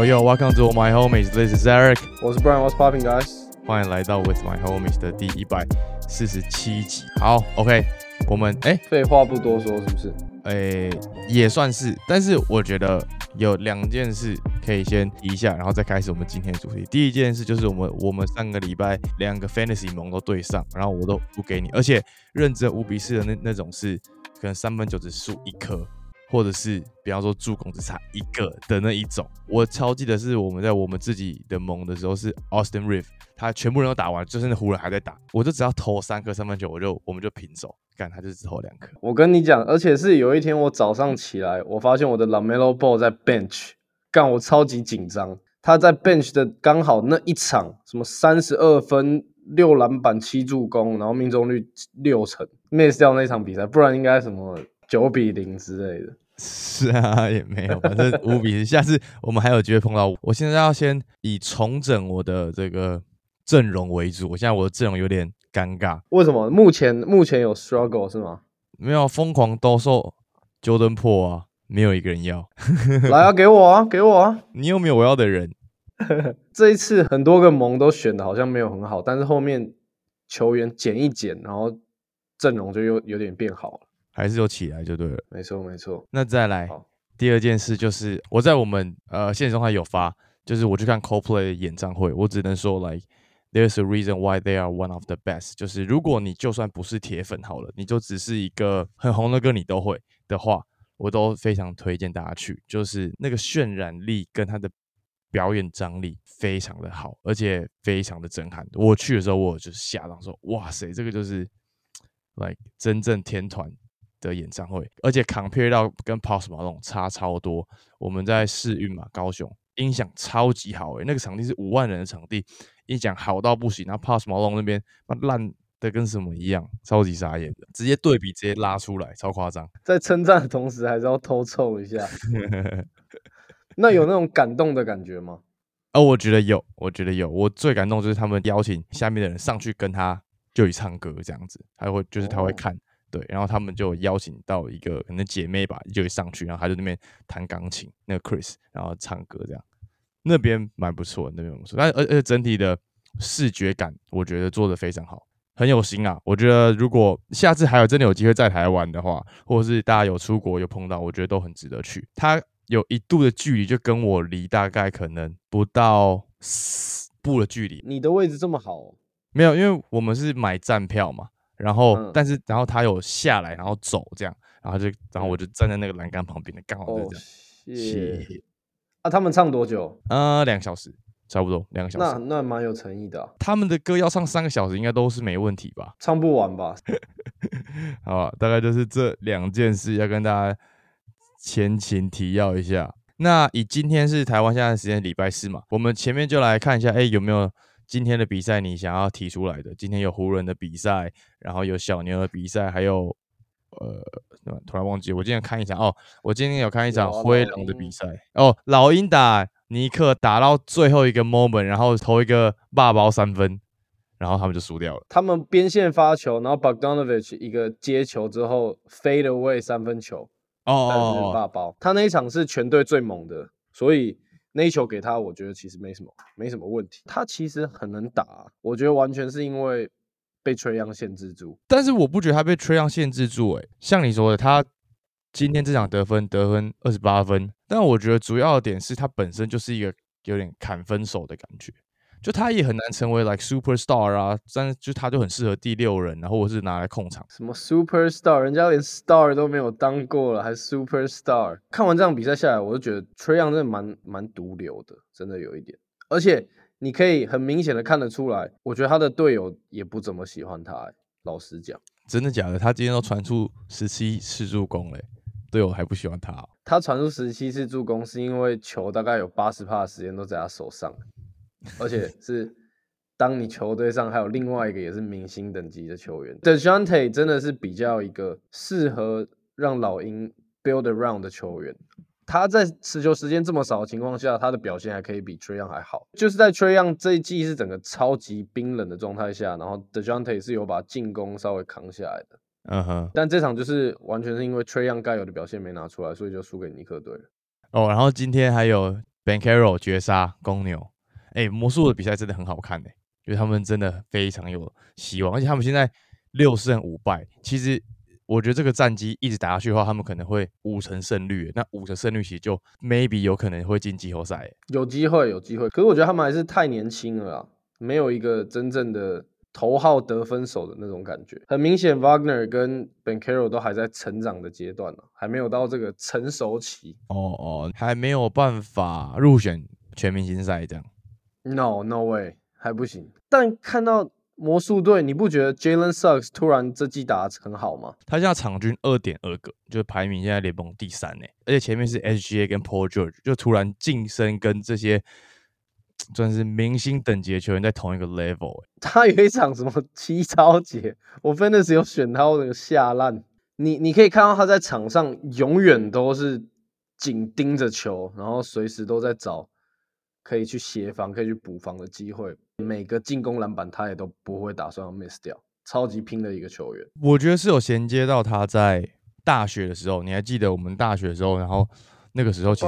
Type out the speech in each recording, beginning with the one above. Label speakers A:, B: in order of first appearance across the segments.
A: Yo yo, welcome to my homies. This is Eric.
B: 我是 Brian，What's popping guys？
A: 欢迎来到 With My Homies 的第一百四十七集。好，OK，我们哎
B: 废话不多说，是不是？
A: 哎也算是，但是我觉得有两件事可以先提一下，然后再开始我们今天的主题。第一件事就是我们我们上个礼拜两个 Fantasy 盟都对上，然后我都不给你，而且认真五比四的那那种是可能三分球只输一颗。或者是比方说助攻只差一个的那一种，我超记得是我们在我们自己的盟的时候是 Austin Reeve，他全部人都打完，就是那湖人还在打，我就只要投三颗三分球，我就我们就平手，干他就只投两颗。
B: 我跟你讲，而且是有一天我早上起来，我发现我的 Lamelo Ball 在 bench，干我超级紧张，他在 bench 的刚好那一场，什么三十二分六篮板七助攻，然后命中率六成，miss 掉那场比赛，不然应该什么九比零之类的。
A: 是啊，也没有，反正 五比零。下次我们还有机会碰到。我现在要先以重整我的这个阵容为主。我现在我的阵容有点尴尬。
B: 为什么？目前目前有 struggle 是吗？
A: 没有，疯狂兜售 Jordan Po 啊，没有一个人要。
B: 来啊，给我啊，给我啊！
A: 你有没有我要的人？
B: 这一次很多个盟都选的好像没有很好，但是后面球员减一减，然后阵容就又有点变好了。
A: 还是有起来就对了，
B: 没错没错。
A: 那再来第二件事就是我在我们呃现实中还有发，就是我去看 Coldplay 的演唱会，我只能说，like there's a reason why they are one of the best。就是如果你就算不是铁粉好了，你就只是一个很红的歌你都会的话，我都非常推荐大家去。就是那个渲染力跟他的表演张力非常的好，而且非常的震撼。我去的时候我就是吓到说，哇塞，这个就是 like 真正天团。的演唱会，而且 compare 到跟 Post Malone 差超多。我们在试运嘛，高雄音响超级好诶，那个场地是五万人的场地，音响好到不行。然后 Post Malone 那边烂的跟什么一样，超级傻眼的，直接对比直接拉出来，超夸张。
B: 在称赞的同时，还是要偷凑一下。那有那种感动的感觉吗？
A: 哦，我觉得有，我觉得有。我最感动就是他们邀请下面的人上去跟他就以唱歌这样子，还会就是他会看。对，然后他们就邀请到一个可能姐妹吧，就会上去，然后她在那边弹钢琴，那个 Chris，然后唱歌这样，那边蛮不错，那边不错，但而而且整体的视觉感，我觉得做的非常好，很有心啊。我觉得如果下次还有真的有机会在台湾的话，或者是大家有出国有碰到，我觉得都很值得去。它有一度的距离，就跟我离大概可能不到四步的距离。
B: 你的位置这么好？
A: 没有，因为我们是买站票嘛。然后，但是，然后他有下来，然后走这样，然后就，然后我就站在那个栏杆旁边的，刚好就这样。
B: 谢。啊，他们唱多久？
A: 呃，两个小时，差不多两个小
B: 时。那那蛮有诚意的。
A: 他们的歌要唱三个小时，应该都是没问题吧？
B: 唱不完吧？
A: 好，大概就是这两件事要跟大家前情提要一下。那以今天是台湾现在时间礼拜四嘛，我们前面就来看一下，哎，有没有？今天的比赛你想要提出来的？今天有湖人的比赛，然后有小牛的比赛，还有呃，突然忘记，我今天看一场哦，我今天有看一场灰狼的比赛哦，老鹰打尼克打到最后一个 moment，然后投一个霸包三分，然后他们就输掉了。
B: 他们边线发球，然后 Bogdanovich 一个接球之后 fade away 三分球，哦哦，霸包。他那一场是全队最猛的，所以。那一球给他，我觉得其实没什么，没什么问题。他其实很能打，我觉得完全是因为被吹样限制住。
A: 但是我不觉得他被吹样限制住，诶，像你说的，他今天这场得分得分二十八分，但我觉得主要的点是他本身就是一个有点砍分手的感觉。就他也很难成为 like super star 啊，但就他就很适合第六人，然后是拿来控场。
B: 什么 super star，人家连 star 都没有当过了，还 super star。看完这场比赛下来，我就觉得 Trey Young 真的蛮蛮毒瘤的，真的有一点。而且你可以很明显的看得出来，我觉得他的队友也不怎么喜欢他。老实讲，
A: 真的假的？他今天都传出十七次助攻嘞，队友还不喜欢他？
B: 他传出十七次助攻是因为球大概有八十帕的时间都在他手上。而且 是，当你球队上还有另外一个也是明星等级的球员，Dejounte 真的是比较一个适合让老鹰 build around 的球员。他在持球时间这么少的情况下，他的表现还可以比 Trey Young 还好。就是在 Trey Young 这一季是整个超级冰冷的状态下，然后 Dejounte 是有把进攻稍微扛下来的。嗯哼。但这场就是完全是因为 Trey Young 该有的表现没拿出来，所以就输给尼克队了。
A: 哦，然后今天还有 Bankerell 绝杀公牛。哎，魔术的比赛真的很好看哎，因为他们真的非常有希望，而且他们现在六胜五败。其实我觉得这个战绩一直打下去的话，他们可能会五成胜率。那五成胜率其实就 maybe 有可能会进季后赛，
B: 有机会，有机会。可是我觉得他们还是太年轻了啊，没有一个真正的。头号得分手的那种感觉，很明显，Wagner 跟 Ben Carroll 都还在成长的阶段呢，还没有到这个成熟期。
A: 哦哦，还没有办法入选全明星赛这样。
B: No，No way，还不行。但看到魔术队，你不觉得 Jalen Suggs 突然这季打很好吗？
A: 他现在场均二点二个，就排名现在联盟第三呢。而且前面是 SGA 跟 Paul George，就突然晋升跟这些。算是明星等级的球员在同一个 level。
B: 他有一场什么 七超节，我真的是有选他那个下烂。你你可以看到他在场上永远都是紧盯着球，然后随时都在找可以去协防、可以去补防的机会。每个进攻篮板他也都不会打算要 miss 掉，超级拼的一个球员。
A: 我觉得是有衔接到他在大学的时候，你还记得我们大学的时候，然后。那个时候其实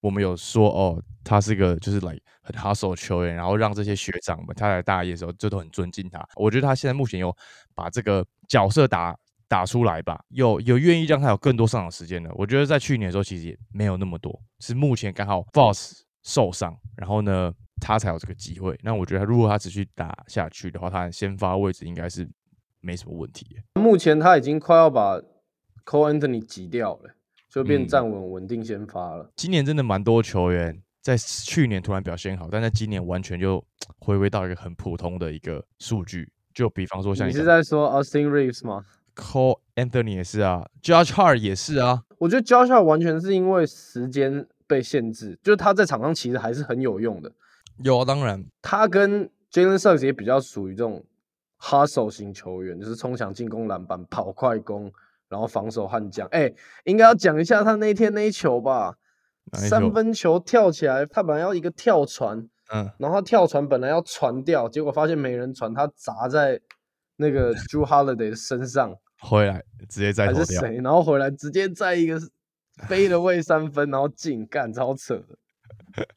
A: 我们有说哦，他是个就是来很 hustle 球员，然后让这些学长们他在大一的时候就都很尊敬他。我觉得他现在目前有把这个角色打打出来吧，有有愿意让他有更多上场时间的。我觉得在去年的时候其实也没有那么多，是目前刚好 Boss 受伤，然后呢他才有这个机会。那我觉得如果他持续打下去的话，他先发位置应该是没什么问题。
B: 目前他已经快要把 Cole Anthony 挤掉了。就变站稳稳定先发了。
A: 今年真的蛮多球员在去年突然表现好，但在今年完全就回归到一个很普通的一个数据。就比方说像
B: 你是在说 Austin Reeves 吗
A: ？Cole Anthony 也是啊，Josh Hart 也是啊。
B: 我觉得 Josh Hart 完全是因为时间被限制，就是他在场上其实还是很有用的。
A: 有啊，当然，
B: 他跟 Jalen Suggs 也比较属于这种 hustle 型球员，就是冲抢进攻篮板、跑快攻。然后防守悍将，哎，应该要讲一下他那天那一球吧？三分球跳起来，他本来要一个跳传，嗯，然后他跳传本来要传掉，结果发现没人传，他砸在那个 Drew Holiday 的身上，
A: 回来直接再
B: 还是谁？然后回来直接在一个飞了位三分，然后进，干超扯。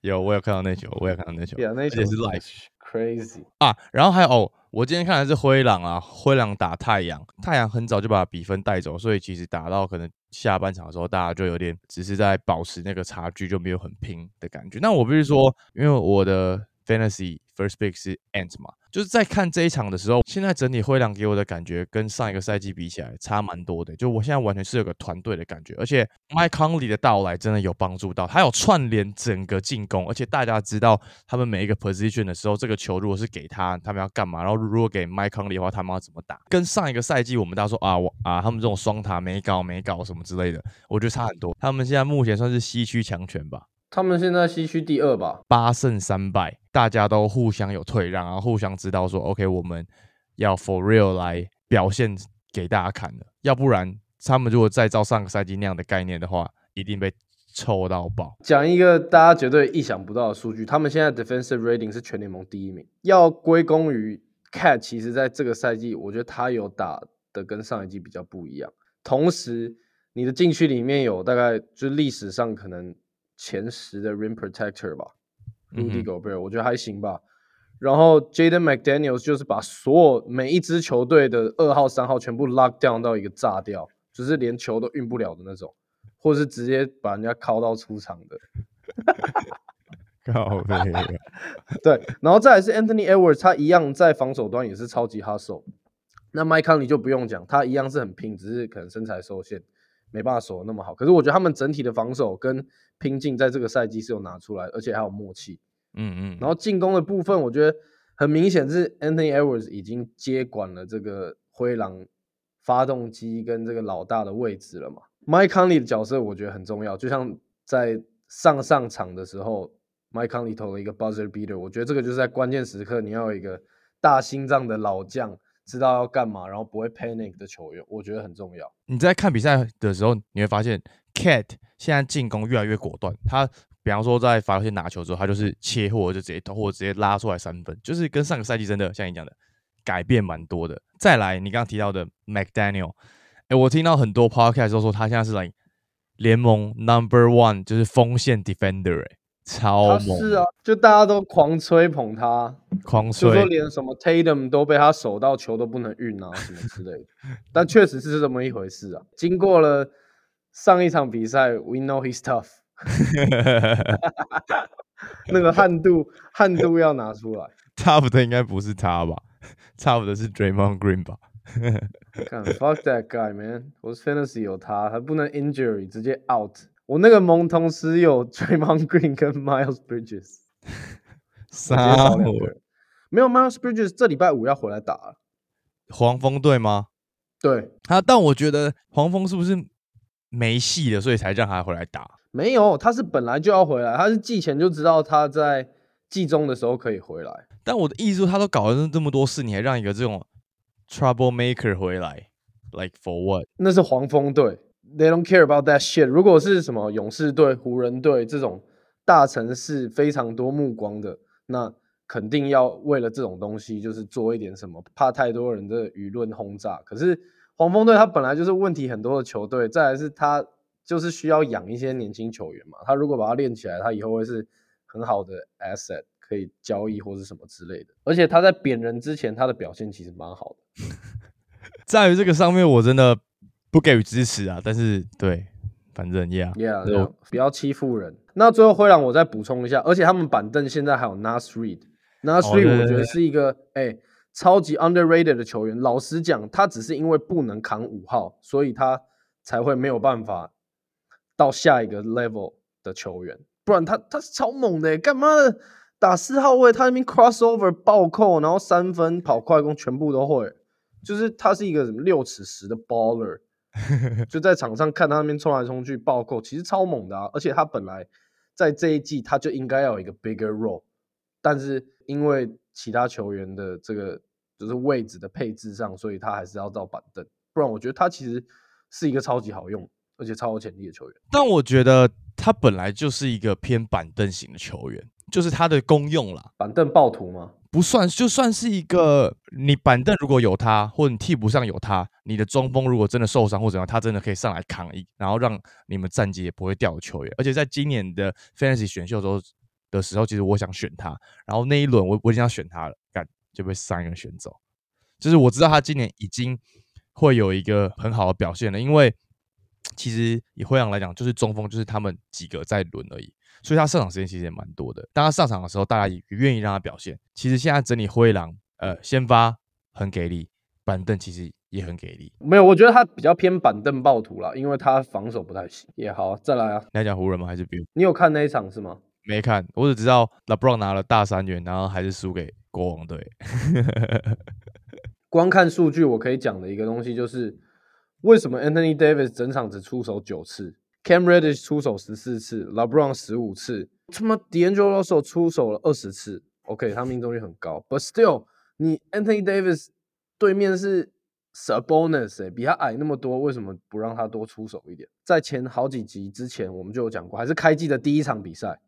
A: 有，我有看到那球，我有看到那球，
B: 那球
A: 是 live
B: crazy
A: 啊！然后还有哦。我今天看的是灰狼啊，灰狼打太阳，太阳很早就把比分带走，所以其实打到可能下半场的时候，大家就有点只是在保持那个差距，就没有很拼的感觉。那我不是说，因为我的 fantasy first pick 是 Ant 嘛。就是在看这一场的时候，现在整体灰狼给我的感觉跟上一个赛季比起来差蛮多的。就我现在完全是有个团队的感觉，而且 Mike Conley 的到来真的有帮助到，他有串联整个进攻，而且大家知道他们每一个 position 的时候，这个球如果是给他，他们要干嘛？然后如果给 Mike Conley 的话，他们要怎么打？跟上一个赛季我们大家说啊，我啊，他们这种双塔没搞没搞什么之类的，我觉得差很多。他们现在目前算是西区强权吧。
B: 他们现在西区第二吧，
A: 八胜三败，大家都互相有退让，然后互相知道说，OK，我们要 for real 来表现给大家看的，要不然他们如果再照上个赛季那样的概念的话，一定被抽到爆。
B: 讲一个大家绝对意想不到的数据，他们现在 defensive rating 是全联盟第一名，要归功于 Cat。其实，在这个赛季，我觉得他有打的跟上一季比较不一样。同时，你的禁区里面有大概就是历史上可能。前十的 rim protector 吧，Rudy Gobert，我觉得还行吧。然后 Jaden McDaniels 就是把所有每一支球队的二号、三号全部 lock down 到一个炸掉，就是连球都运不了的那种，或者是直接把人家敲到出场的。
A: 靠背。
B: 对，然后再来是 Anthony Edwards，他一样在防守端也是超级 hustle。那 Mike Conley 就不用讲，他一样是很拼，只是可能身材受限。没办法守的那么好，可是我觉得他们整体的防守跟拼劲在这个赛季是有拿出来，而且还有默契。嗯嗯。然后进攻的部分，我觉得很明显是 Anthony Edwards 已经接管了这个灰狼发动机跟这个老大的位置了嘛。Mike Conley 的角色我觉得很重要，就像在上上场的时候，Mike Conley 投了一个 buzzer beater，我觉得这个就是在关键时刻你要有一个大心脏的老将。知道要干嘛，然后不会 panic 的球员，我觉得很重要。
A: 你在看比赛的时候，你会发现 Cat 现在进攻越来越果断。他比方说在罚球线拿球之后，他就是切或者就直接投，或者直接拉出来三分，就是跟上个赛季真的像你讲的改变蛮多的。再来，你刚刚提到的 McDaniel，哎，我听到很多 podcast 都说他现在是来联盟 number one，就是锋线 defender，哎，超猛，
B: 是啊，就大家都狂吹捧他，
A: 狂吹
B: 就说，连什么 Tatum 都被他守到球都不能运啊，什么之类的。但确实是这么一回事啊。经过了上一场比赛，We know he's tough，那个悍度悍度要拿出来。
A: top 的应该不是他吧？top 的是 Draymond Green 吧？
B: 看 fuck that guy man，我是 fantasy 有他，还不能 injury 直接 out。我那个蒙同时有 Draymond Green 跟 Miles Bridges，我直接
A: 三
B: 少两个。没有 Miles Bridges 这礼拜五要回来打了。
A: 黄蜂队吗？
B: 对，
A: 啊，但我觉得黄蜂是不是没戏了，所以才让他回来打？
B: 没有，他是本来就要回来，他是季前就知道他在季中的时候可以回来。
A: 但我的意思说，他都搞了这么多事，你还让一个这种 trouble maker 回来，like for what？
B: 那是黄蜂队，They don't care about that shit。如果是什么勇士队、湖人队这种大城市非常多目光的，那肯定要为了这种东西就是做一点什么，怕太多人的舆论轰炸。可是黄蜂队他本来就是问题很多的球队，再来是他就是需要养一些年轻球员嘛。他如果把他练起来，他以后会是很好的 asset，可以交易或是什么之类的。而且他在贬人之前，他的表现其实蛮好的。
A: 在于这个上面，我真的不给予支持啊。但是对，反正就
B: yeah，不要欺负人。那最后灰狼我再补充一下，而且他们板凳现在还有 Nas Reed。Nas
A: 哦对
B: Reed
A: 对对
B: 我觉得是一个哎、超级 underrated 的球员。老实讲，他只是因为不能扛五号，所以他才会没有办法到下一个 level 的球员。不然他他是超猛的、欸，干嘛的打四号位，他那边 crossover 暴扣，然后三分跑快攻全部都会。就是他是一个什么六尺十的 baller，就在场上看他那边冲来冲去暴扣，其实超猛的啊！而且他本来在这一季他就应该要有一个 bigger role，但是因为其他球员的这个就是位置的配置上，所以他还是要到板凳。不然我觉得他其实是一个超级好用而且超有潜力的球员。
A: 但我觉得他本来就是一个偏板凳型的球员，就是他的功用啦，
B: 板凳暴徒吗？
A: 不算就算是一个你板凳如果有他，或你替补上有他，你的中锋如果真的受伤或怎样，他真的可以上来扛一，然后让你们战绩也不会掉的球员。而且在今年的 Fantasy 选秀的时候的时候，其实我想选他，然后那一轮我我已经要选他了，干就被三个人选走。就是我知道他今年已经会有一个很好的表现了，因为其实以灰狼来讲，就是中锋就是他们几个在轮而已，所以他上场时间其实也蛮多的。当他上场的时候，大家也愿意让他表现。其实现在整理灰狼，呃，先发很给力，板凳其实也很给力。
B: 没有，我觉得他比较偏板凳暴徒啦，因为他防守不太行。也好，再来啊！
A: 你要讲湖人吗？还是 Bill？
B: 你有看那一场是吗？
A: 没看，我只知道 LeBron 拿了大三元，然后还是输给国王队。
B: 光看数据，我可以讲的一个东西就是，为什么 Anthony Davis 整场只出手九次，Cam Reddish 出手十四次，LeBron 十五次，他妈 D'Angelo Russell 出手了二十次。OK，他命中率很高，But still，你 Anthony Davis 对面是 Sabonis、比他矮那么多，为什么不让他多出手一点？在前好几集之前，我们就有讲过，还是开季的第一场比赛，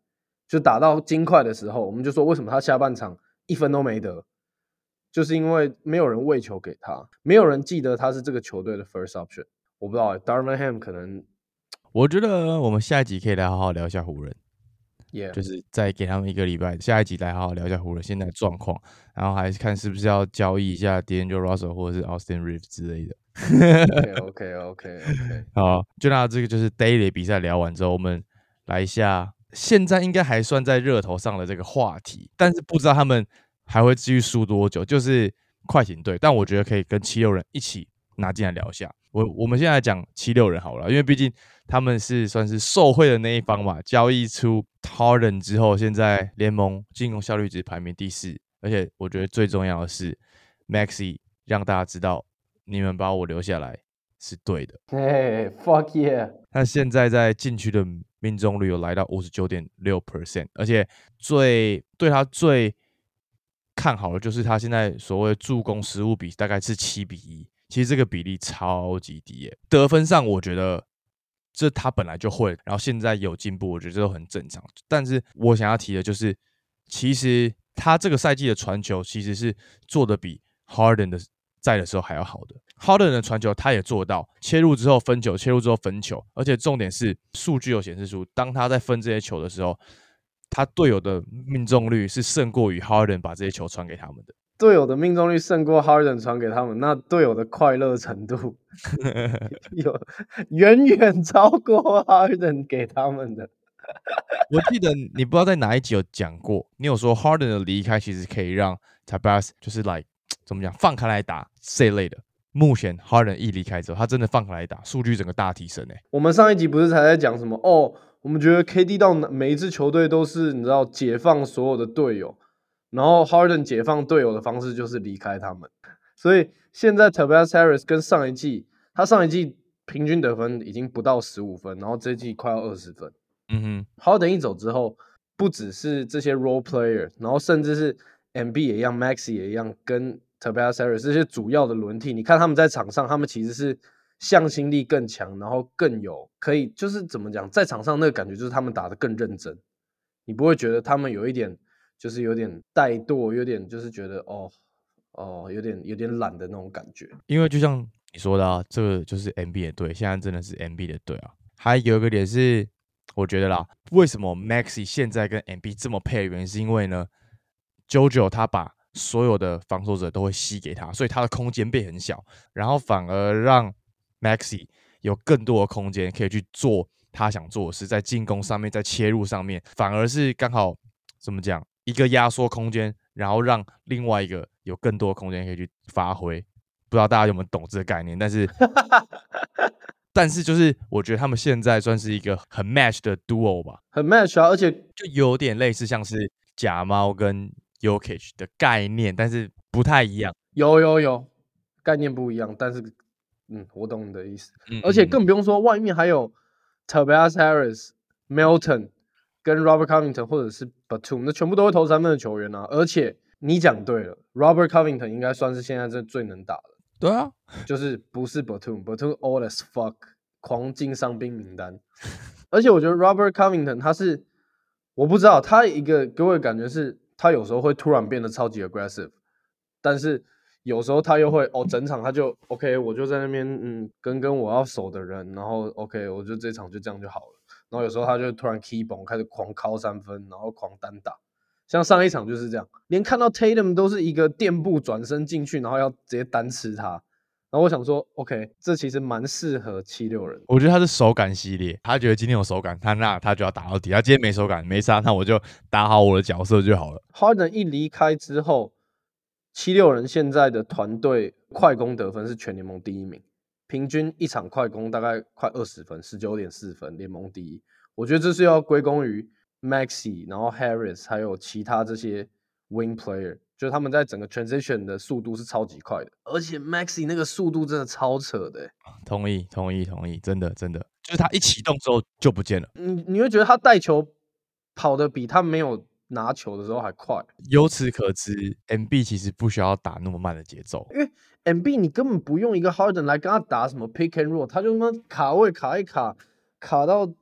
B: 就打到金块的时候，我们就说为什么他下半场一分都没得，就是因为没有人喂球给他，没有人记得他是这个球队的 first option。我不知道、欸、Darvin Ham 可能
A: 我觉得我们下一集可以来好好聊一下湖人，
B: 也、
A: 就是再给他们一个礼拜，下一集来好好聊一下湖人现在的状况，然后还是看是不是要交易一下 D'Angelo Russell 或者是 Austin Reeves 之类的。
B: OK OK OK OK，
A: 好，就那这个就是 Daily 比赛聊完之后，我们来一下现在应该还算在热头上的这个话题，但是不知道他们还会继续输多久，就是快艇队。但我觉得可以跟七六人一起拿进来聊一下。我我们现在讲七六人好了，因为毕竟他们是算是受贿的那一方嘛。交易出 Harden 之后，现在联盟进攻效率值排名第四，而且我觉得最重要的是 Maxi 让大家知道你们把我留下来是对的。
B: 嘿、fuck yeah，
A: 他现在在禁区的命中率有来到五十九点六 percent，而且最对他最看好的就是他现在所谓助攻失误比大概是七比一，其实这个比例超级低耶。得分上我觉得这他本来就会，然后现在有进步，我觉得这都很正常。但是我想要提的就是，其实他这个赛季的传球其实是做的比 Harden 的在的时候还要好的。Harden 的传球他也做到，切入之后分球，切入之后分球，而且重点是数据有显示出，当他在分这些球的时候，他队友的命中率是胜过于 Harden 把这些球传给他们的。
B: 队友的命中率胜过 Harden 传给他们，那队友的快乐程度 有远远超过 Harden 给他们的。
A: 我记得你不知道在哪一集有讲过，你有说 Harden 的离开其实可以让 Tabas 就是 like 怎么讲放开来打这类的。目前 Harden 一离开之后，他真的放开来打，数据整个大提升诶。
B: 我们上一集不是才在讲什么哦？我们觉得 KD 到每一支球队都是你知道解放所有的队友。然后 Harden 解放队友的方式就是离开他们，所以现在 Tobias Harris 跟上一季，他上一季平均得分已经不到十五分，然后这季快要二十分。
A: 嗯哼
B: ，Harden 一走之后，不只是这些 role player，然后甚至是 MB 也一样，Maxi 也一样，跟 Tobias Harris 这些主要的轮替，你看他们在场上，他们其实是向心力更强，然后更有可以就是怎么讲，在场上那个感觉就是他们打得更认真，你不会觉得他们有一点。就是有点怠惰，有点就是觉得哦哦，有点有点懒的那种感觉。
A: 因为就像你说的，啊，这个就是 MB 的队，现在真的是 MB 的队啊。还有一个点是，我觉得啦，为什么 Maxi 现在跟 MB 这么配的原因，是因为呢，JoJo 他把所有的防守者都会吸给他，所以他的空间变很小，然后反而让 Maxi 有更多的空间可以去做他想做的事，在进攻上面，在切入上面，反而是刚好怎么讲？一个压缩空间，然后让另外一个有更多空间可以去发挥。不知道大家有没有懂这个概念？但是，但是就是我觉得他们现在算是一个很 match 的 duo 吧，
B: 很 match 啊，而且
A: 就有点类似像是假猫跟 Yokich 的概念，但是不太一样。
B: 有有有，概念不一样，但是嗯，我懂你的意思。而且更不用说外面还有 Tobias Harris、Milton。跟 Robert Covington 或者是 Batum，那全部都会投三分的球员啊！而且你讲对了，Robert Covington 应该算是现在这最能打的。
A: 对啊，
B: 就是不是 Batum，Batum old as fuck，狂进伤兵名单。而且我觉得 Robert Covington 他是，我不知道他一个给我的感觉是，他有时候会突然变得超级 aggressive，但是有时候他又会哦，整场他就 OK，我就在那边嗯跟跟我要守的人，然后 OK，我就这场就这样就好了。然后有时候他就突然 key 崩，开始狂敲三分，然后狂单打，像上一场就是这样，连看到 Tatum 都是一个垫步转身进去，然后要直接单吃他。然后我想说，OK，这其实蛮适合七六人。
A: 我觉得他是手感系列，他觉得今天有手感，他那他就要打到底。他今天没手感，没杀，那我就打好我的角色就好了。
B: Harden 一离开之后，七六人现在的团队快攻得分是全联盟第一名。平均一场快攻大概快二十分，十九点四分，联盟第一。我觉得这是要归功于 Maxi，然后 Harris，还有其他这些 Wing Player，就是他们在整个 Transition 的速度是超级快的。而且 Maxi 那个速度真的超扯的。
A: 同意，同意，同意，真的，真的，就是他一启动之后就不见了。
B: 你你会觉得他带球跑的比他没有拿球的时候还快。
A: 由此可知，MB 其实不需要打那么慢的节奏，
B: 因为。M B 你根本不用一个 Harden 来跟他打什么 Pick and Roll，他就他妈卡位卡一卡，卡到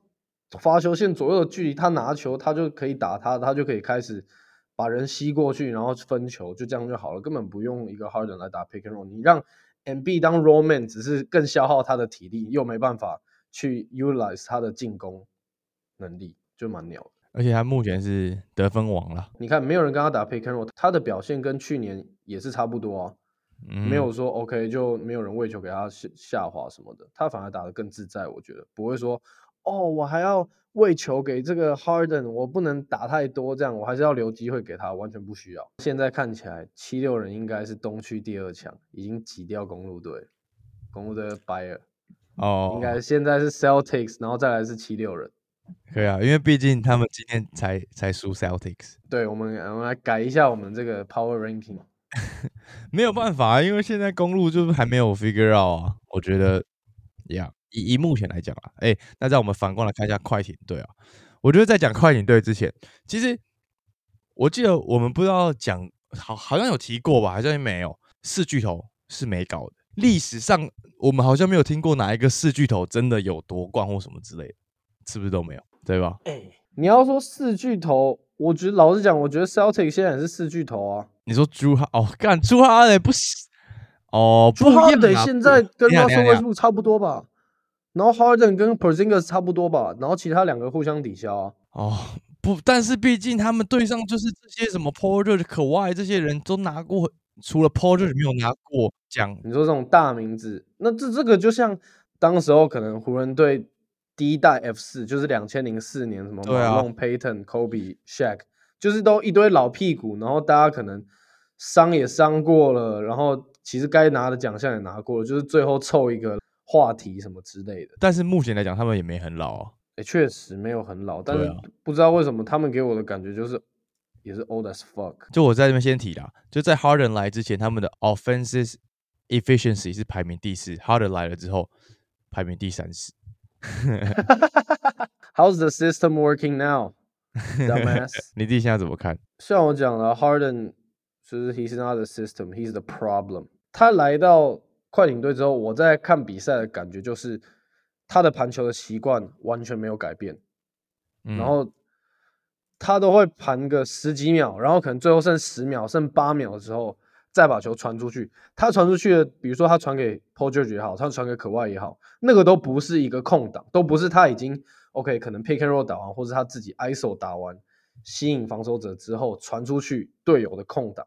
B: 发球线左右的距离，他拿球他就可以打他，他就可以开始把人吸过去，然后分球，就这样就好了，根本不用一个 Harden 来打 Pick and Roll。你让 M B 当 Roll Man，只是更消耗他的体力，又没办法去 Utilize 他的进攻能力，就蛮鸟的。
A: 而且他目前是得分王了。
B: 你看，没有人跟他打 Pick and Roll，他的表现跟去年也是差不多啊。没有说 OK 就没有人喂球给他下下滑什么的，他反而打得更自在，我觉得不会说哦，我还要喂球给这个 Harden，我不能打太多，这样我还是要留机会给他，完全不需要。现在看起来七六人应该是东区第二强，已经挤掉公路队，公路队 Buyer 哦，应该现在是 Celtics，然后再来是七六人，
A: 可以啊，因为毕竟他们今天才才输 Celtics，
B: 对我们我们来改一下我们这个 Power Ranking。
A: 没有办法，啊因为现在公路就是还没有 figure out 啊。我觉得，呀，以以目前来讲啊，哎，那在我们反过来看一下快艇队啊。我觉得在讲快艇队之前，其实我记得我们不知道讲好好像有提过吧，好像没有。四巨头是没搞的，历史上我们好像没有听过哪一个四巨头真的有夺冠或什么之类的，是不是都没有？对吧？
B: 哎，你要说四巨头，我觉得老实讲，我觉得 Celtic 现在也是四巨头啊。
A: 你说朱哈哦，干朱哈得不行哦，
B: 朱哈得现在跟 Russell Westbrook 差不多吧，然后 Harden 跟 Porzingis 差不多吧，然后其他两个互相抵消啊。
A: 哦，不，但是毕竟他们队上就是这些什么 Porter、可外这些人都拿过，除了 Porter 没有拿过奖。
B: 你说这种大名字，那这这个就像当时候可能湖人队第一代 F 四，就是两千零四年什么马龙、Payton、Kobe、Shaq，就是都一堆老屁股，然后大家可能伤也伤过了，然后其实该拿的奖项也拿过了，就是最后凑一个话题什么之类的。
A: 但是目前来讲，他们也没很老啊。
B: 也确实没有很老，但是不知道为什么他们给我的感觉就是也是 old as fuck。
A: 就我在这边先提啦，就在 Harden 来之前，他们的 offenses efficiency 是排名第四，Harden 来了之后排名第三十。
B: How's the system working now, dumbass？
A: 你自己现在怎么看？
B: 像我讲了，Harden 就是 he's not the system, he's the problem。他来到快艇队之后，我在看比赛的感觉就是。他的盘球的习惯完全没有改变，然后他都会盘个十几秒，然后可能最后剩十秒、剩八秒的时候再把球传出去。他传出去的，比如说他传给 Paul George 也好，他传给可外也好，那个都不是一个空档，都不是他已经 OK，可能 Pick and Roll 打完，或者他自己 ISO 打完，吸引防守者之后传出去队友的空档。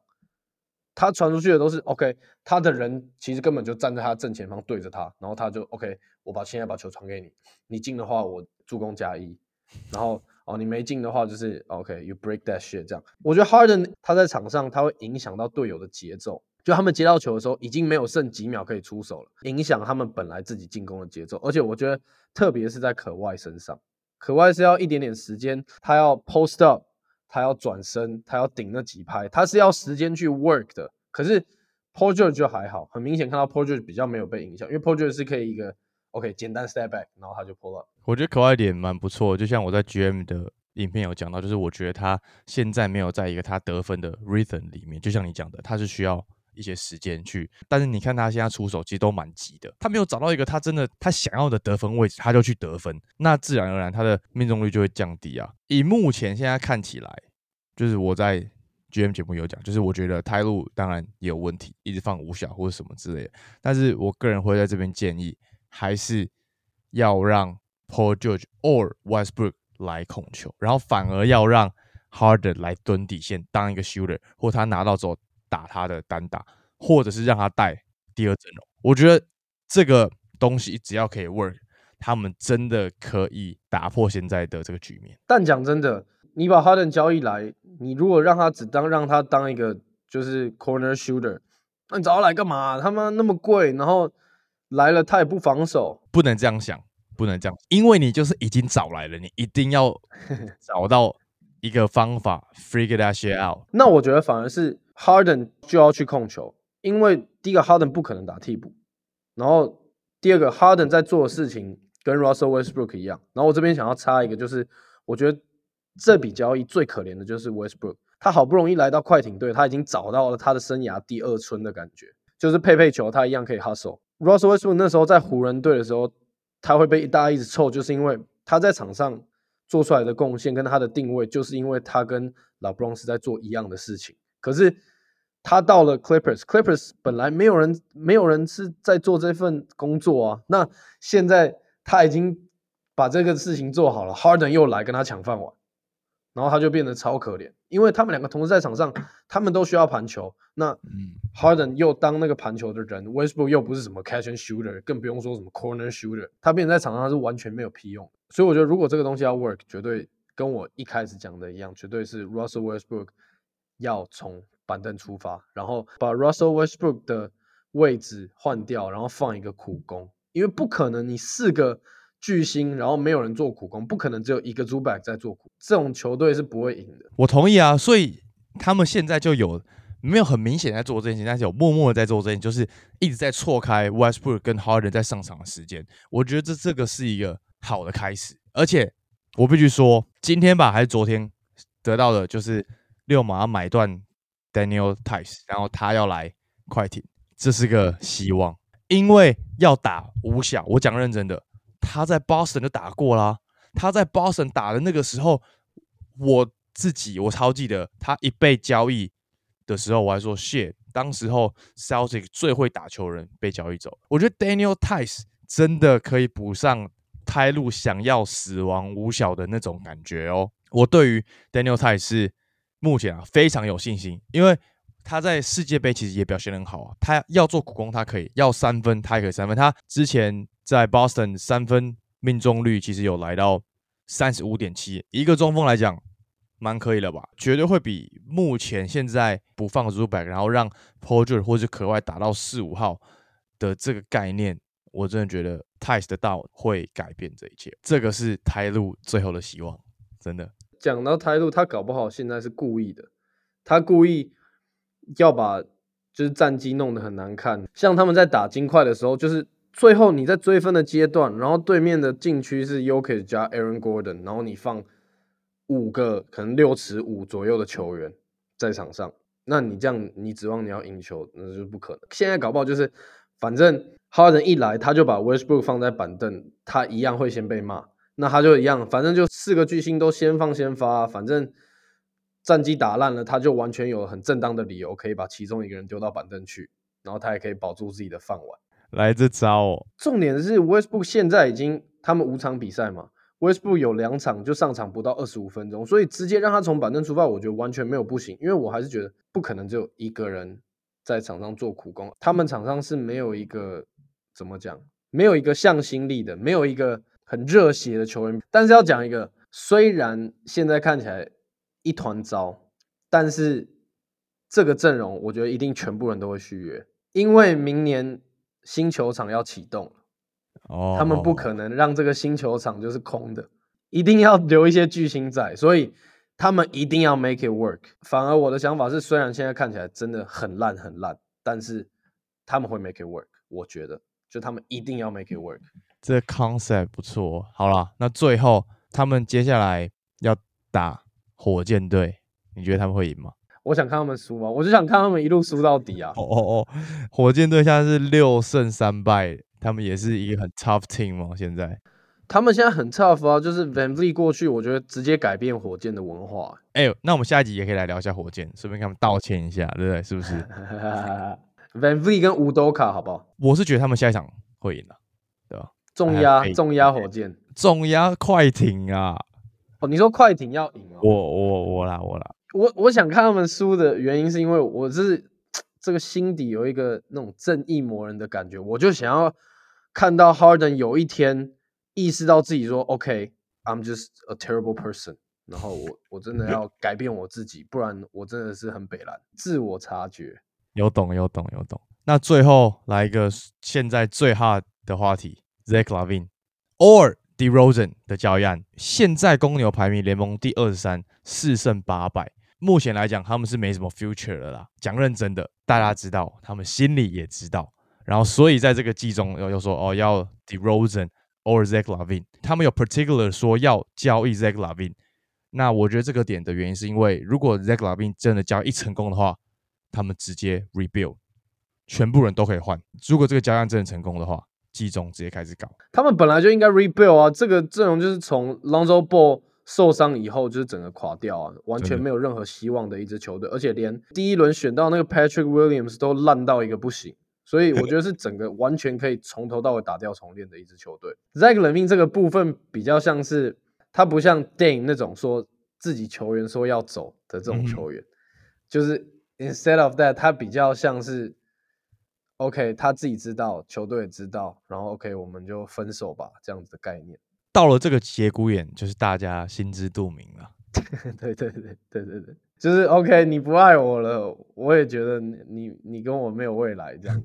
B: 他传出去的都是 OK，他的人其实根本就站在他正前方对着他，然后他就 OK，我把现在把球传给你，你进的话我助攻加一，然后哦你没进的话就是 OK，you break that shit 这样。我觉得 Harden 他在场上他会影响到队友的节奏，就他们接到球的时候已经没有剩几秒可以出手了，影响他们本来自己进攻的节奏。而且我觉得特别是在可外身上，可外是要一点点时间，他要 post up。他要转身，他要顶那几拍，他是要时间去 work 的。可是 Paul George 就还好，很明显看到 Paul George 比较没有被影响，因为 Paul George 是可以一个 OK 简单 step back，然后他就 pull up。
A: 我觉得可爱点蛮不错，就像我在 GM 的影片有讲到，就是我觉得他现在没有在一个他得分的 rhythm 里面，就像你讲的，他是需要。一些时间去，但是你看他现在出手其实都蛮急的，他没有找到一个他真的他想要的得分位置，他就去得分，那自然而然他的命中率就会降低啊。以目前现在看起来，就是我在 GM 节目有讲，就是我觉得泰路当然也有问题，一直放五小或者什么之类的，但是我个人会在这边建议，还是要让 Paul George or Westbrook 来控球，然后反而要让 Harden 来蹲底线当一个 shooter，或他拿到之后。打他的单打，或者是让他带第二阵容，我觉得这个东西只要可以 work，他们真的可以打破现在的这个局面。
B: 但讲真的，你把 Harden 交易来，你如果让他只当让他当一个就是 corner shooter，那你找他来干嘛？他妈那么贵，然后来了他也不防守，
A: 不能这样想，不能这样，因为你就是已经找来了，你一定要 找到一个方法 figure that shit out。
B: 那我觉得反而是。Harden 就要去控球，因为第一个 Harden 不可能打替补，然后第二个 Harden 在做的事情跟 Russell Westbrook 一样。然后我这边想要插一个，就是我觉得这笔交易最可怜的就是 Westbrook，他好不容易来到快艇队，他已经找到了他的生涯第二春的感觉，就是配配球他一样可以 hustle。Russell Westbrook 那时候在湖人队的时候，他会被大家一直臭，就是因为他在场上做出来的贡献跟他的定位，就是因为他跟老布朗是在做一样的事情。可是他到了 Clippers，Clippers 本来没有人，没有人是在做这份工作啊。那现在他已经把这个事情做好了，Harden 又来跟他抢饭碗，然后他就变得超可怜，因为他们两个同时在场上，他们都需要盘球。那 Harden 又当那个盘球的人，Westbrook 又不是什么 catch and shooter，更不用说什么 corner shooter，他变成在场上是完全没有屁用。所以我觉得，如果这个东西要 work，绝对跟我一开始讲的一样，绝对是 Russell Westbrook。要从板凳出发，然后把 Russell Westbrook 的位置换掉，然后放一个苦工，因为不可能你四个巨星，然后没有人做苦工，不可能只有一个朱柏在做苦，这种球队是不会赢的。
A: 我同意啊，所以他们现在就有没有很明显在做这件事情，但是有默默的在做这件事，就是一直在错开 Westbrook 跟 Harden 在上场的时间。我觉得这这个是一个好的开始，而且我必须说，今天吧还是昨天得到的，就是。六马买断 Daniel Tice，然后他要来快艇，这是个希望，因为要打五小。我讲认真的，他在 Boston 就打过啦。他在 Boston 打的那个时候，我自己我超记得，他一被交易的时候，我还说 shit，当时候 Celtic 最会打球人被交易走。我觉得 Daniel Tice 真的可以补上。开路想要死亡五小的那种感觉哦，我对于 Daniel t i 是目前啊非常有信心，因为他在世界杯其实也表现很好啊。他要做苦工，他可以；要三分，他也可以三分。他之前在 Boston 三分命中率其实有来到三十五点七，一个中锋来讲，蛮可以了吧？绝对会比目前现在不放 Zubac，然后让 p o j e r 或是可外打到四五号的这个概念，我真的觉得 Ties 的到会改变这一切。这个是台路最后的希望，真的。
B: 讲到台路，他搞不好现在是故意的，他故意。要把就是战绩弄得很难看，像他们在打金块的时候，就是最后你在追分的阶段，然后对面的禁区是 Yoke 加 Aaron Gordon，然后你放五个可能六尺五左右的球员在场上，那你这样你指望你要赢球，那就不可能。现在搞不好就是，反正 Harden 一来他就把 Westbrook 放在板凳，他一样会先被骂，那他就一样，反正就四个巨星都先放先发，反正。战绩打烂了，他就完全有很正当的理由可以把其中一个人丢到板凳去，然后他也可以保住自己的饭碗。
A: 来这招哦！
B: 重点是 Westbrook 现在已经他们五场比赛嘛，Westbrook 有两场就上场不到二十五分钟，所以直接让他从板凳出发，我觉得完全没有不行。因为我还是觉得不可能只有一个人在场上做苦工，他们场上是没有一个怎么讲，没有一个向心力的，没有一个很热血的球员。但是要讲一个，虽然现在看起来。一团糟，但是这个阵容我觉得一定全部人都会续约，因为明年新球场要启动哦，他们不可能让这个新球场就是空的，一定要留一些巨星在，所以他们一定要 make it work。反而我的想法是，虽然现在看起来真的很烂很烂，但是他们会 make it work。我觉得，就他们一定要 make it work。
A: 这 concept 不错。好了，那最后他们接下来要打。火箭队，你觉得他们会赢吗？
B: 我想看他们输吗？我就想看他们一路输到底啊！
A: 哦哦哦，火箭队现在是六胜三败，他们也是一个很 tough team 吗？现在
B: 他们现在很 tough 啊，就是 Van Vliet 过去，我觉得直接改变火箭的文化。
A: 哎，那我们下一集也可以来聊一下火箭，顺便跟他们道歉一下，对不对？是不是？
B: Van Vliet 跟乌多卡好不好？
A: 我是觉得他们下一场会赢的，对吧？
B: 重压重压火箭，
A: 重压快艇啊！
B: 哦，你说快艇要赢哦？
A: 我我我啦我啦，
B: 我我想看他们输的原因是因为我是这个心底有一个那种正义魔人的感觉，我就想要看到 Harden 有一天意识到自己说 OK，I'm just a terrible person，然后我我真的要改变我自己，不然我真的是很北蓝。自我察觉，
A: 有懂有懂有懂。那最后来一个现在最 hard 的话题，Zach Lavin，or。DeRozan 的交易案，现在公牛排名联盟第二十三，四胜八败。目前来讲，他们是没什么 future 的啦。讲认真的，大家知道，他们心里也知道。然后，所以在这个季中，又又说哦，要 DeRozan or Zach Lavin。他们有 particular 说要交易 Zach Lavin。那我觉得这个点的原因是因为，如果 Zach Lavin 真的交易成功的话，他们直接 rebuild，全部人都可以换。如果这个交易案真的成功的话。季中直接开始搞，
B: 他们本来就应该 rebuild 啊，这个阵容就是从 Lonzo Ball 受伤以后就是整个垮掉啊，完全没有任何希望的一支球队，而且连第一轮选到那个 Patrick Williams 都烂到一个不行，所以我觉得是整个完全可以从头到尾打掉重练的一支球队。Zach Levine 这个部分比较像是他不像 Dame 那种说自己球员说要走的这种球员，就是 instead of that 他比较像是。OK，他自己知道，球队也知道，然后 OK，我们就分手吧，这样子的概念。
A: 到了这个节骨眼，就是大家心知肚明了。
B: 对对对对对对，就是 OK，你不爱我了，我也觉得你你跟我没有未来这样，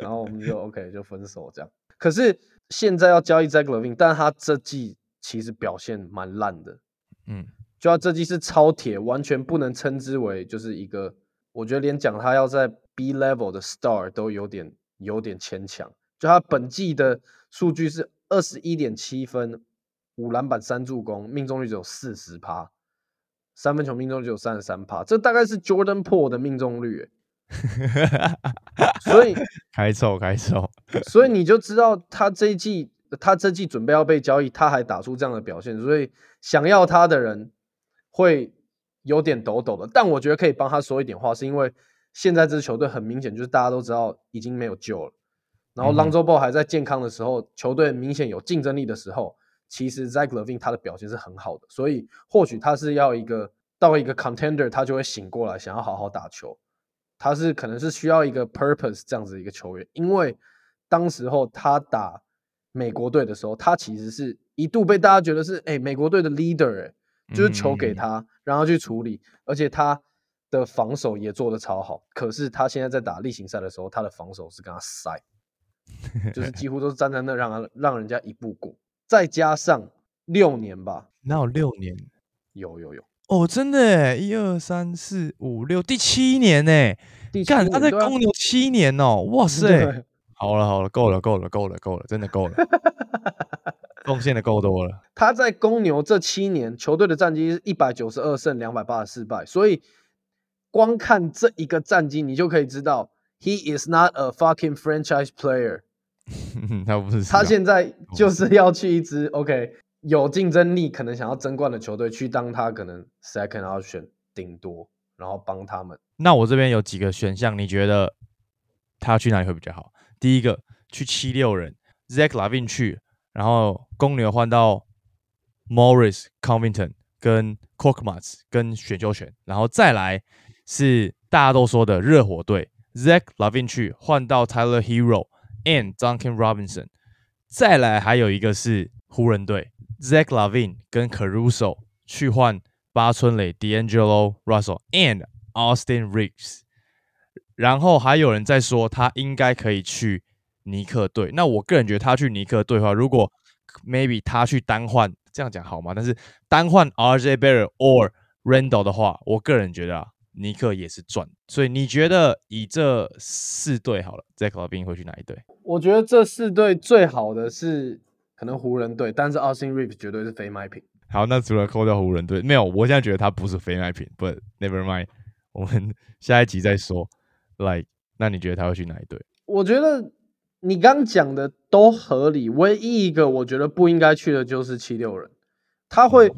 B: 然后我们就 OK 就分手这样。可是现在要交易 Zach Levine，但他这季其实表现蛮烂的，嗯，就他这季是超铁，完全不能称之为就是一个，我觉得连讲他要在。B level 的 star 都有点有点牵强，就他本季的数据是二十一点七分，五篮板三助攻，命中率只有四十趴，三分球命中率只有三十三趴，这大概是 Jordan Po 的命中率，所以
A: 开臭开臭，
B: 所以你就知道他这一季他这季准备要被交易，他还打出这样的表现，所以想要他的人会有点抖抖的，但我觉得可以帮他说一点话，是因为。现在这支球队很明显就是大家都知道已经没有救了，然后 Lonzo Ball 还在健康的时候，球队明显有竞争力的时候，其实 Zach Levine 他的表现是很好的，所以或许他是要一个到一个 contender，他就会醒过来，想要好好打球。他是可能是需要一个 purpose 这样子一个球员，因为当时候他打美国队的时候，他其实是一度被大家觉得是哎美国队的 leader，哎，就是球给他，然后去处理，而且他的防守也做得超好。可是他现在在打例行赛的时候，他的防守是跟他塞，就是几乎都是站在那让他让人家一步过。再加上六年吧，
A: 哪有六年？
B: 有有有
A: 哦，真的诶，一二三四五六，第七年呢？干他在公牛七年哦，哇塞！好了好了，够了够了够了够了，真的够了，贡献的够多了。
B: 他在公牛这七年，球队的战绩是一百九十二胜两百八十四败，所以光看这一个战绩，你就可以知道，he is not a fucking franchise player。
A: 他不是，
B: 他现在就是要去一支 OK 有竞争力、可能想要争冠的球队去当他可能 second option 顶多，然后帮他们。
A: 那我这边有几个选项，你觉得他去哪里会比较好？第一个去七六人，Zach Lavin 去，然后公牛换到 Morris Covington 跟 Korkmaz 跟选秀权，然后再来是大家都说的热火队，Zach Lavin 去换到 Tyler Hero。And Duncan Robinson，再来还有一个是湖人队，Zach Lavine 跟 Caruso 去换八村垒、D'Angelo Russell and Austin Reeves，然后还有人在说他应该可以去尼克队。那我个人觉得他去尼克队的话，如果 maybe 他去单换，这样讲好吗？但是单换 RJ Barrett or Randall 的话，我个人觉得啊。尼克也是赚，所以你觉得以这四队好了，Zach Lavine 会去哪一队？
B: 我觉得这四队最好的是可能湖人队，但是 Austin Reeves 绝对是非卖品。
A: 好，那除了扣掉湖人队，没有，我现在觉得他不是非卖品，But never mind，我们 下一集再说。Like，那你觉得他会去哪一队？
B: 我觉得你刚讲的都合理，唯一一个我觉得不应该去的就是七六人。他会，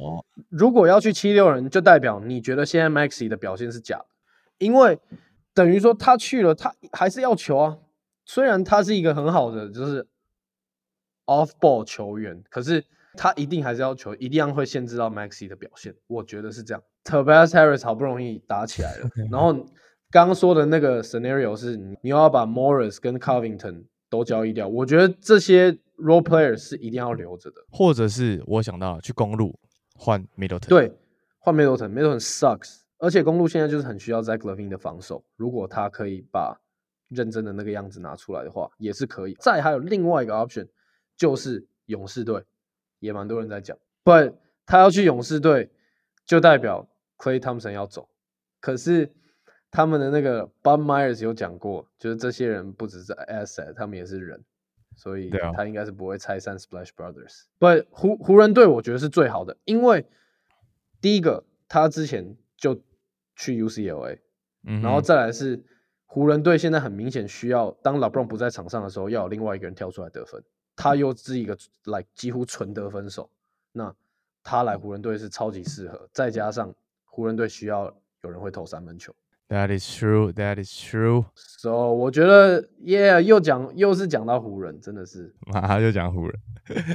B: 如果要去七六人，就代表你觉得现在 Maxi 的表现是假的，因为等于说他去了，他还是要球啊。虽然他是一个很好的就是 off ball 球员，可是他一定还是要求，一定要会限制到 Maxi 的表现。我觉得是这样。Tobias Harris 好不容易打起来了，然后刚刚说的那个 scenario 是你要把 Morris 跟 Covington 都交易掉，我觉得这些。Role player 是一定要留着的，
A: 或者是我想到去公路换 Middleton，
B: 对，换 Middleton，Middleton sucks，而且公路现在就是很需要 Zach Levine 的防守，如果他可以把认真的那个样子拿出来的话，也是可以。再还有另外一个 option，就是勇士队，也蛮多人在讲，不，他要去勇士队，就代表 Clay Thompson 要走，可是他们的那个 Bob Myers 有讲过，就是这些人不只是 asset，他们也是人。所以他应该是不会拆散 Splash Brothers。不，湖湖人队我觉得是最好的，因为第一个他之前就去 UCLA，然后再来是湖人队现在很明显需要当 LeBron 不在场上的时候，要有另外一个人跳出来得分，他又是一个来几乎纯得分手，那他来湖人队是超级适合，再加上湖人队需要有人会投三分球。
A: That is true. That is true.
B: So 我觉得，Yeah，又讲又是讲到湖人，真的是，
A: 马就讲湖人。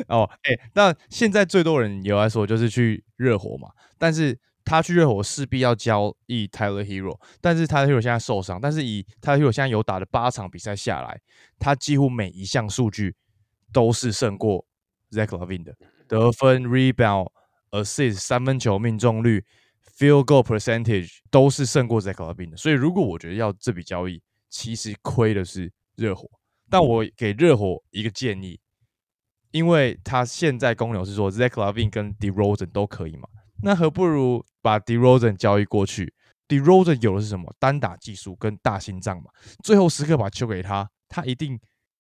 A: 哦，哎，那现在最多人有来说就是去热火嘛，但是他去热火势必要交易 Tyler Hero，但是 Tyler Hero 现在受伤，但是以 Tyler Hero 现在有打的八场比赛下来，他几乎每一项数据都是胜过 Zach Lavine 的，得分、Rebound、Assist、三分球命中率。Field goal percentage 都是胜过 Zach Lavine 的，所以如果我觉得要这笔交易，其实亏的是热火。但我给热火一个建议，因为他现在公牛是说 Zach Lavine 跟 DeRozan 都可以嘛，那何不如把 DeRozan 交易过去？DeRozan 有的是什么？单打技术跟大心脏嘛，最后时刻把球给他，他一定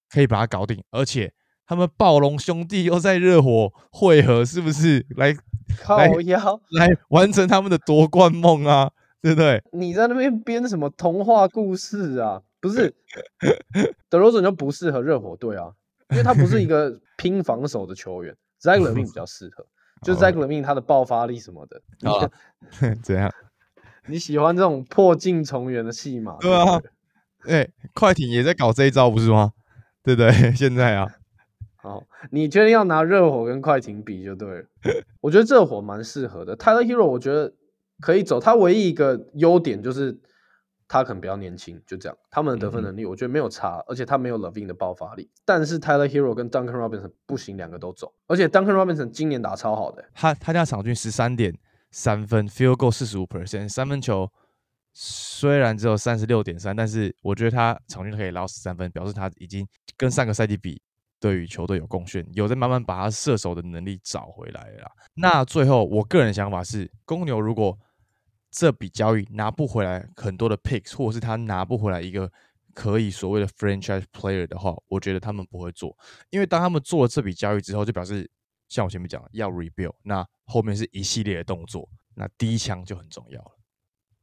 A: 可以把它搞定，而且。他们暴龙兄弟又在热火汇合，是不是来
B: 靠腰
A: 来完成他们的夺冠梦啊？对不对？
B: 你在那边编什么童话故事啊？不是，德罗赞就不适合热火队啊，因为他不是一个拼防守的球员。z a g l e r 比较适合，就 z a g l e r 他的爆发力什么的。
A: 怎样？
B: 你喜欢这种破镜重圆的戏码？
A: 对啊，哎，快艇也在搞这一招，不是吗？对不对？现在啊。
B: 好，你确定要拿热火跟快艇比就对了。我觉得热火蛮适合的。Tyler Hero 我觉得可以走，他唯一一个优点就是他可能比较年轻，就这样。他们的得分能力我觉得没有差，而且他没有 Levine 的爆发力。但是 Tyler Hero 跟 Duncan Robinson 不行，两个都走。而且 Duncan Robinson 今年打超好的，
A: 他他家场均十三点三分，field goal 四十五 percent，三分球虽然只有三十六点三，但是我觉得他场均可以捞十三分，表示他已经跟上个赛季比。对于球队有贡献，有在慢慢把他射手的能力找回来了。那最后，我个人想法是，公牛如果这笔交易拿不回来很多的 picks，或者是他拿不回来一个可以所谓的 franchise player 的话，我觉得他们不会做，因为当他们做了这笔交易之后，就表示像我前面讲要 rebuild，那后面是一系列的动作，那第一枪就很重要了。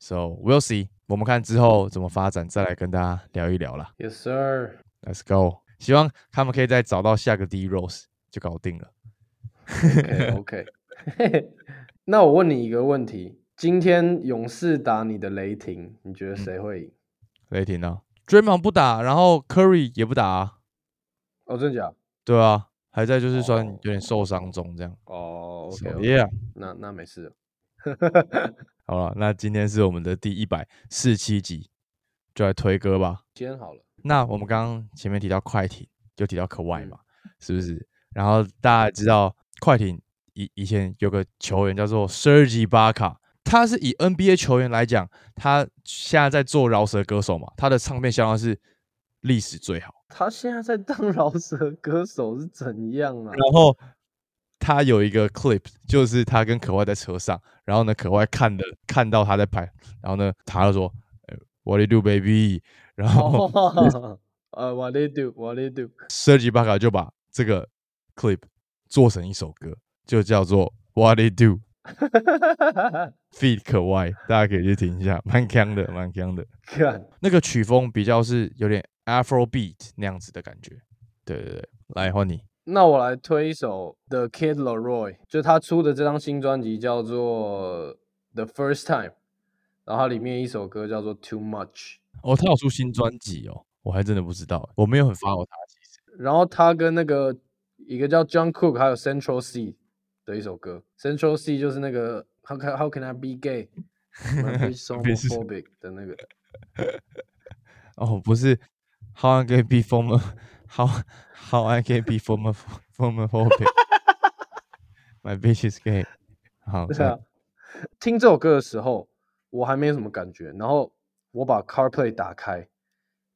A: So we'll see，我们看之后怎么发展，再来跟大家聊一聊啦。
B: Yes sir。
A: Let's go。希望他们可以再找到下个 D Rose 就搞定了。
B: OK，那我问你一个问题：今天勇士打你的雷霆，你觉得谁会赢？
A: 雷霆呢？Draymond 不打，然后 Curry 也不打。
B: 哦，真假？
A: 对啊，还在就是算有点受伤中这样。
B: 哦，OK，yeah 那那没事。
A: 好了，那今天是我们的第一百四七集，就来推歌吧。
B: 今天好了。
A: 那我们刚刚前面提到快艇，就提到可外嘛，是不是？然后大家知道快艇以以前有个球员叫做 Serge Ibaka，他是以 NBA 球员来讲，他现在在做饶舌歌手嘛，他的唱片销量是历史最好。
B: 他现在在当 饶舌歌手是怎样啊？
A: 然后他有一个 clip，就是他跟可外在车上，然后呢，可外看的看到他在拍，然后呢，他就说：“What do you do, baby？” 然后，
B: 呃，What they do? What they do?
A: Serge Ibaka 就把这个 clip 做成一首歌，就叫做 What they do? Feed 可外，大家可以去听一下，蛮强的，蛮强的。
B: 看
A: 那个曲风比较是有点 Afro beat 那样子的感觉。对对对，来换你。
B: 那我来推一首 The Kid Laroi，就他出的这张新专辑叫做 The First Time，然后里面一首歌叫做 Too Much。
A: 哦，他有出新专辑哦，我还真的不知道，我没有很 follow 他其实。
B: 然后他跟那个一个叫 John Cook 还有 Central C 的一首歌，Central C 就是那个 How can How can I be gay? Be so homophobic 的那个。
A: 哦，不是 How I can be from How How I can be from from homophobic? My bitch is gay。好，
B: 是啊。听这首歌的时候，我还没有什么感觉，然后。我把 CarPlay 打开，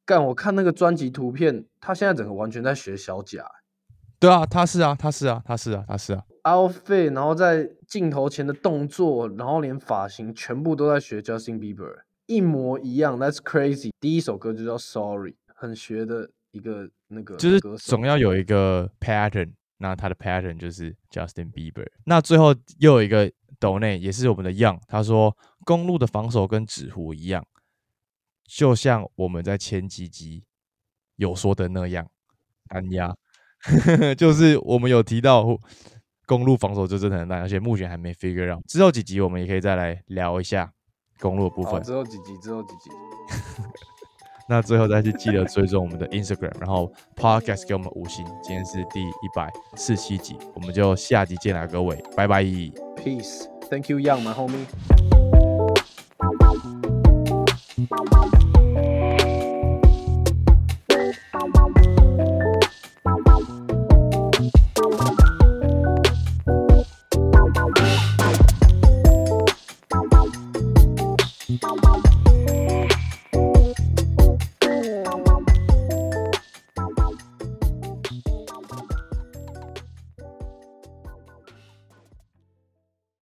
B: 干我看那个专辑图片，他现在整个完全在学小贾。
A: 对啊，他是啊，他是啊，他是啊，他是啊。
B: Outfit，然后在镜头前的动作，然后连发型全部都在学 Justin Bieber，一模一样。That's crazy。第一首歌就叫 Sorry，很学的一个那个，
A: 就是总要有一个 pattern，那他的 pattern 就是 Justin Bieber。那最后又有一个 Donny，也是我们的 Young，他说公路的防守跟纸糊一样。就像我们在前几集有说的那样按压。就是我们有提到公路防守就真的很烂而且目前还没 figure out 之后几集我们也可以再来聊一下公路的部分。
B: 之后几集之后几集。
A: 那最后再去记得追踪我们的 instagram 然后 podcast 给我们五星今天是第一百四七集我们就下集见啦各位拜拜。
B: Peace. Thank you young my home